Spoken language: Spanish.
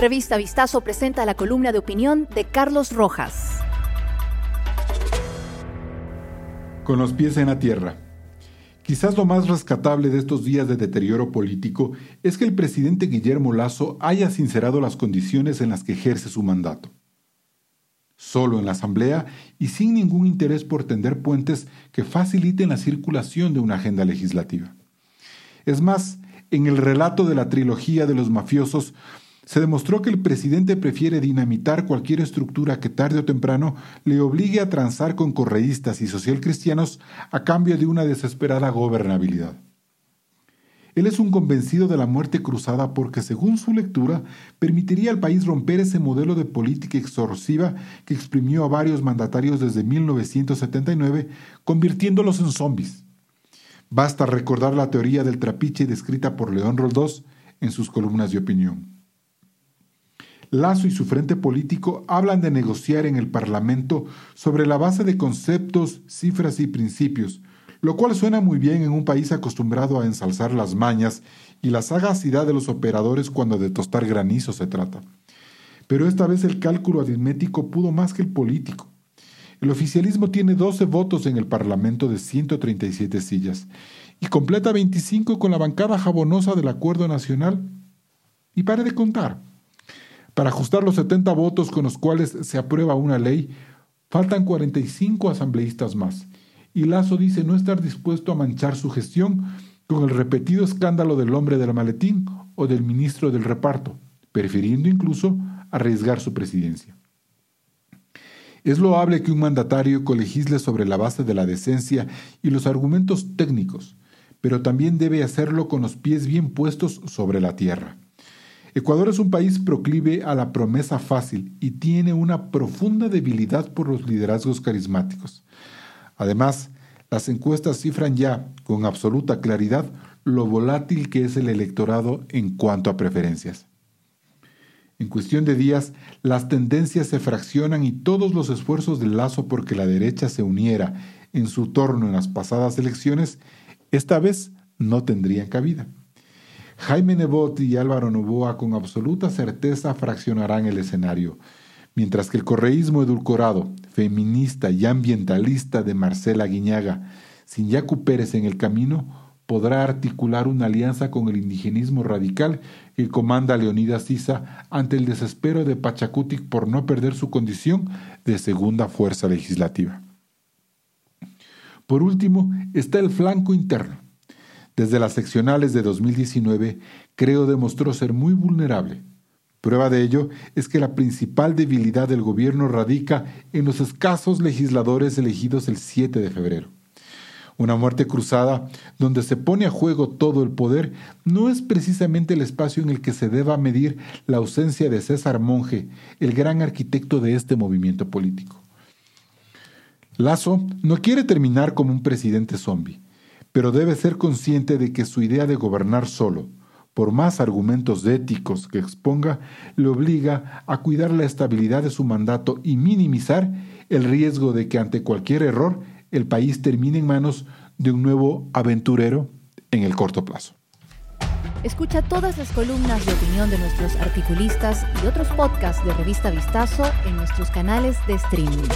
Revista Vistazo presenta la columna de opinión de Carlos Rojas. Con los pies en la tierra. Quizás lo más rescatable de estos días de deterioro político es que el presidente Guillermo Lazo haya sincerado las condiciones en las que ejerce su mandato. Solo en la Asamblea y sin ningún interés por tender puentes que faciliten la circulación de una agenda legislativa. Es más, en el relato de la trilogía de los mafiosos se demostró que el presidente prefiere dinamitar cualquier estructura que tarde o temprano le obligue a transar con correístas y socialcristianos a cambio de una desesperada gobernabilidad. Él es un convencido de la muerte cruzada porque, según su lectura, permitiría al país romper ese modelo de política exorciva que exprimió a varios mandatarios desde 1979, convirtiéndolos en zombies. Basta recordar la teoría del trapiche descrita por León Roldós en sus columnas de opinión. Lazo y su frente político hablan de negociar en el Parlamento sobre la base de conceptos, cifras y principios, lo cual suena muy bien en un país acostumbrado a ensalzar las mañas y la sagacidad de los operadores cuando de tostar granizo se trata. Pero esta vez el cálculo aritmético pudo más que el político. El oficialismo tiene 12 votos en el Parlamento de 137 sillas y completa 25 con la bancada jabonosa del Acuerdo Nacional. Y pare de contar. Para ajustar los 70 votos con los cuales se aprueba una ley, faltan 45 asambleístas más. Y Lazo dice no estar dispuesto a manchar su gestión con el repetido escándalo del hombre del maletín o del ministro del reparto, prefiriendo incluso arriesgar su presidencia. Es loable que un mandatario colegisle sobre la base de la decencia y los argumentos técnicos, pero también debe hacerlo con los pies bien puestos sobre la tierra. Ecuador es un país proclive a la promesa fácil y tiene una profunda debilidad por los liderazgos carismáticos. Además, las encuestas cifran ya, con absoluta claridad, lo volátil que es el electorado en cuanto a preferencias. En cuestión de días, las tendencias se fraccionan y todos los esfuerzos del lazo porque la derecha se uniera en su torno en las pasadas elecciones, esta vez no tendrían cabida. Jaime Nebot y Álvaro Novoa con absoluta certeza fraccionarán el escenario, mientras que el correísmo edulcorado, feminista y ambientalista de Marcela Guiñaga, sin Yacu Pérez en el camino, podrá articular una alianza con el indigenismo radical que comanda Leonidas Sisa ante el desespero de Pachacutic por no perder su condición de segunda fuerza legislativa. Por último, está el flanco interno desde las seccionales de 2019, creo demostró ser muy vulnerable. Prueba de ello es que la principal debilidad del gobierno radica en los escasos legisladores elegidos el 7 de febrero. Una muerte cruzada donde se pone a juego todo el poder no es precisamente el espacio en el que se deba medir la ausencia de César Monge, el gran arquitecto de este movimiento político. Lazo no quiere terminar como un presidente zombie pero debe ser consciente de que su idea de gobernar solo, por más argumentos éticos que exponga, le obliga a cuidar la estabilidad de su mandato y minimizar el riesgo de que ante cualquier error el país termine en manos de un nuevo aventurero en el corto plazo. Escucha todas las columnas de opinión de nuestros articulistas y otros podcasts de Revista Vistazo en nuestros canales de streaming.